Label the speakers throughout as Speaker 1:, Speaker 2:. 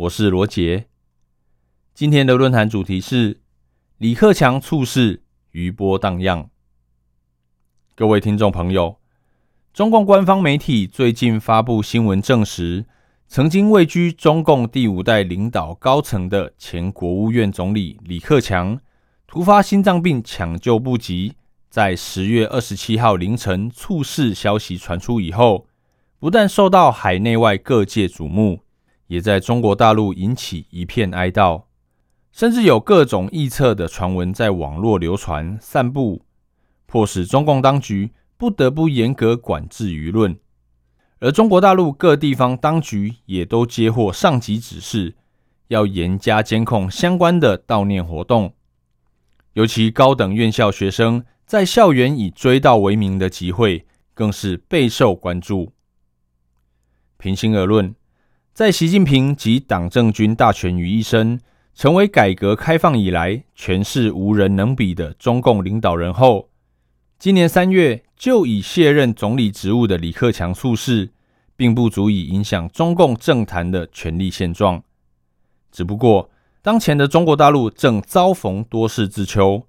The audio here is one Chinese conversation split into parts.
Speaker 1: 我是罗杰。今天的论坛主题是李克强猝逝余波荡漾。各位听众朋友，中共官方媒体最近发布新闻证实，曾经位居中共第五代领导高层的前国务院总理李克强，突发心脏病抢救不及，在十月二十七号凌晨猝逝消息传出以后。不但受到海内外各界瞩目，也在中国大陆引起一片哀悼，甚至有各种臆测的传闻在网络流传散布，迫使中共当局不得不严格管制舆论。而中国大陆各地方当局也都接获上级指示，要严加监控相关的悼念活动，尤其高等院校学生在校园以追悼为名的集会，更是备受关注。平心而论，在习近平及党政军大权于一身，成为改革开放以来权势无人能比的中共领导人后，今年三月就已卸任总理职务的李克强猝逝，并不足以影响中共政坛的权力现状。只不过，当前的中国大陆正遭逢多事之秋，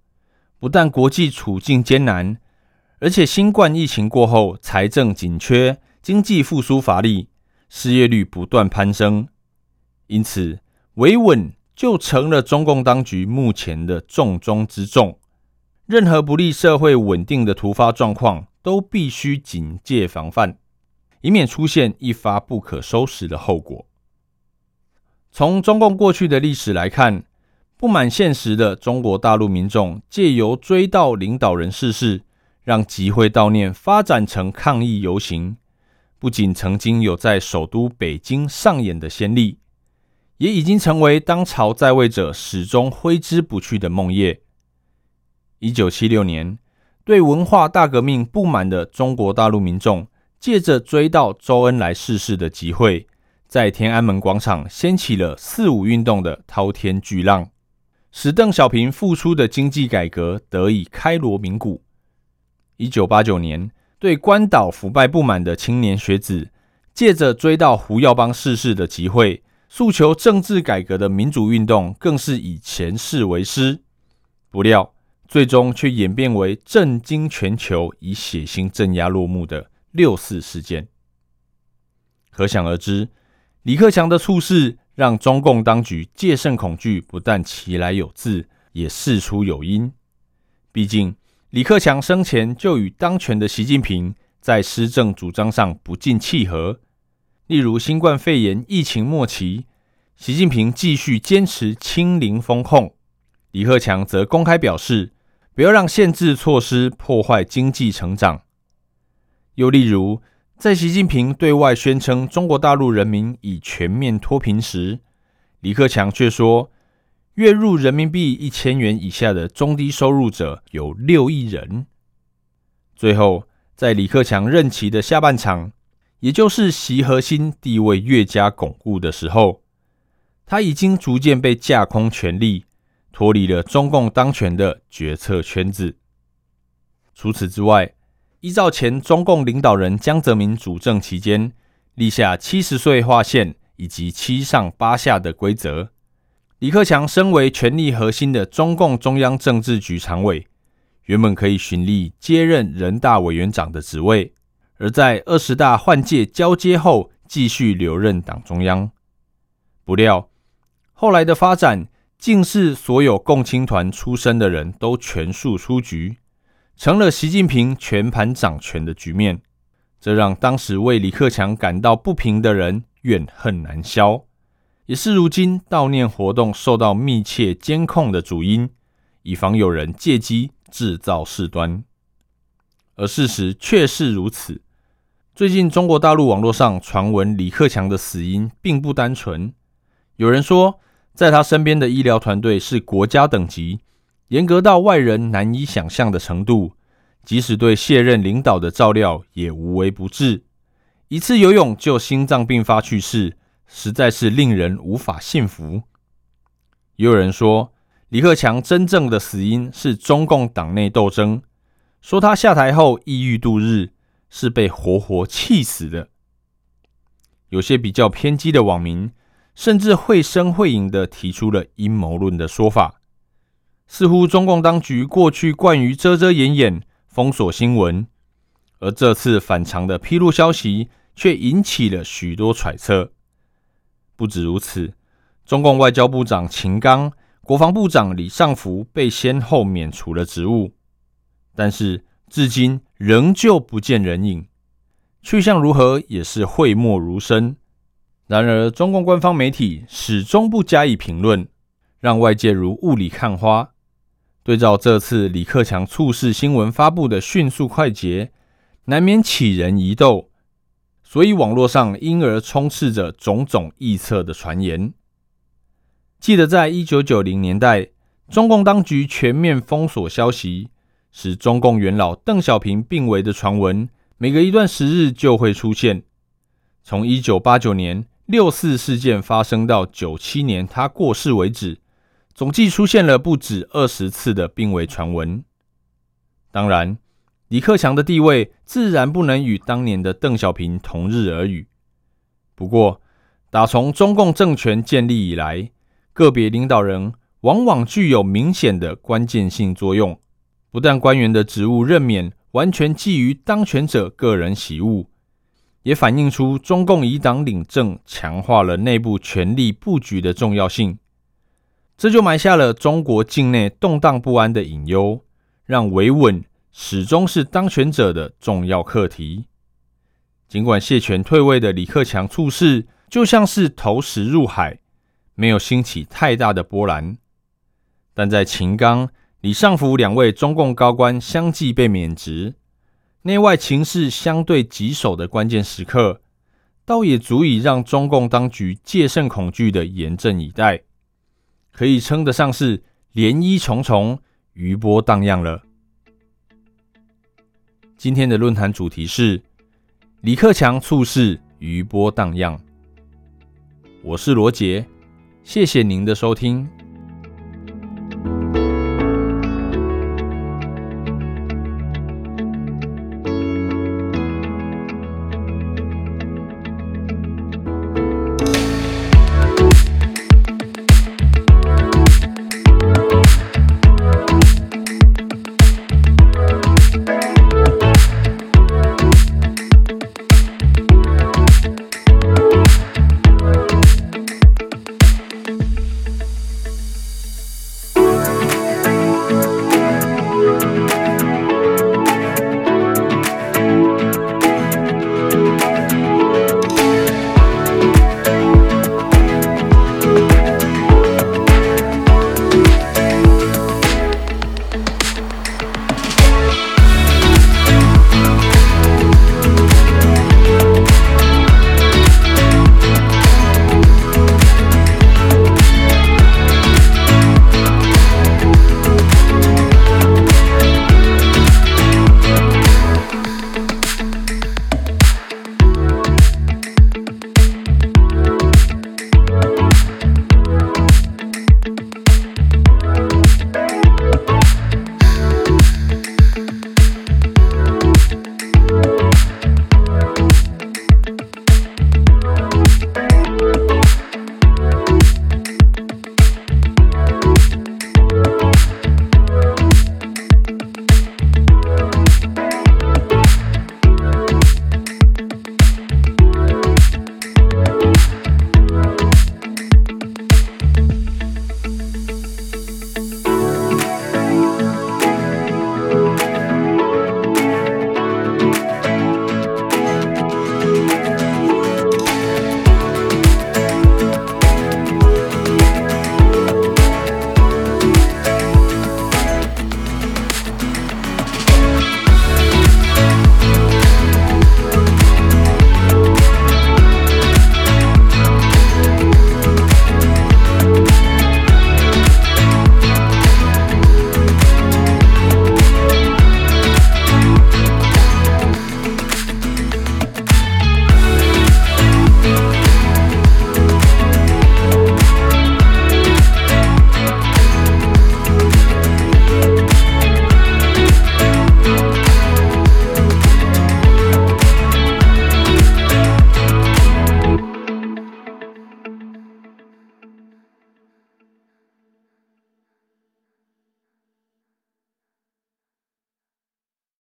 Speaker 1: 不但国际处境艰难，而且新冠疫情过后财政紧缺，经济复苏乏力。失业率不断攀升，因此维稳就成了中共当局目前的重中之重。任何不利社会稳定的突发状况，都必须警戒防范，以免出现一发不可收拾的后果。从中共过去的历史来看，不满现实的中国大陆民众借由追悼领导人逝世，让集会悼念发展成抗议游行。不仅曾经有在首都北京上演的先例，也已经成为当朝在位者始终挥之不去的梦魇。一九七六年，对文化大革命不满的中国大陆民众，借着追悼周恩来逝世的集会，在天安门广场掀起了四五运动的滔天巨浪，使邓小平付出的经济改革得以开锣鸣鼓。一九八九年。对关岛腐败不满的青年学子，借着追悼胡耀邦逝世的机会，诉求政治改革的民主运动，更是以前世为师。不料，最终却演变为震惊全球、以血腥镇压落幕的六四事件。可想而知，李克强的猝逝，让中共当局戒慎恐惧，不但其来有自，也事出有因。毕竟。李克强生前就与当权的习近平在施政主张上不尽契合，例如新冠肺炎疫情末期，习近平继续坚持清零风控，李克强则公开表示不要让限制措施破坏经济成长。又例如，在习近平对外宣称中国大陆人民已全面脱贫时，李克强却说。月入人民币一千元以下的中低收入者有六亿人。最后，在李克强任期的下半场，也就是习核心地位越加巩固的时候，他已经逐渐被架空权力，脱离了中共当权的决策圈子。除此之外，依照前中共领导人江泽民主政期间立下七十岁划线以及七上八下的规则。李克强身为权力核心的中共中央政治局常委，原本可以循例接任人大委员长的职位，而在二十大换届交接后，继续留任党中央。不料后来的发展，竟是所有共青团出身的人都全数出局，成了习近平全盘掌权的局面。这让当时为李克强感到不平的人怨恨难消。也是如今悼念活动受到密切监控的主因，以防有人借机制造事端。而事实确是如此。最近中国大陆网络上传闻李克强的死因并不单纯，有人说在他身边的医疗团队是国家等级，严格到外人难以想象的程度。即使对卸任领导的照料也无微不至，一次游泳就心脏病发去世，实在是令人无法信服。也有人说，李克强真正的死因是中共党内斗争，说他下台后抑郁度日，是被活活气死的。有些比较偏激的网民，甚至绘声绘影的提出了阴谋论的说法，似乎中共当局过去惯于遮遮掩掩。封锁新闻，而这次反常的披露消息却引起了许多揣测。不止如此，中共外交部长秦刚、国防部长李尚福被先后免除了职务，但是至今仍旧不见人影，去向如何也是讳莫如深。然而，中共官方媒体始终不加以评论，让外界如雾里看花。对照这次李克强猝逝新闻发布的迅速快捷，难免起人疑窦，所以网络上因而充斥着种种臆测的传言。记得在一九九零年代，中共当局全面封锁消息，使中共元老邓小平病危的传闻，每隔一段时日就会出现。从一九八九年六四事件发生到九七年他过世为止。总计出现了不止二十次的病危传闻。当然，李克强的地位自然不能与当年的邓小平同日而语。不过，打从中共政权建立以来，个别领导人往往具有明显的关键性作用。不但官员的职务任免完全基于当权者个人喜恶，也反映出中共以党领政，强化了内部权力布局的重要性。这就埋下了中国境内动荡不安的隐忧，让维稳始终是当权者的重要课题。尽管谢权退位的李克强处事就像是投石入海，没有兴起太大的波澜，但在秦刚、李尚福两位中共高官相继被免职、内外情势相对棘手的关键时刻，倒也足以让中共当局戒慎恐惧的严阵以待。可以称得上是涟漪重重、余波荡漾了。今天的论坛主题是李克强猝逝余波荡漾。我是罗杰谢谢您的收听。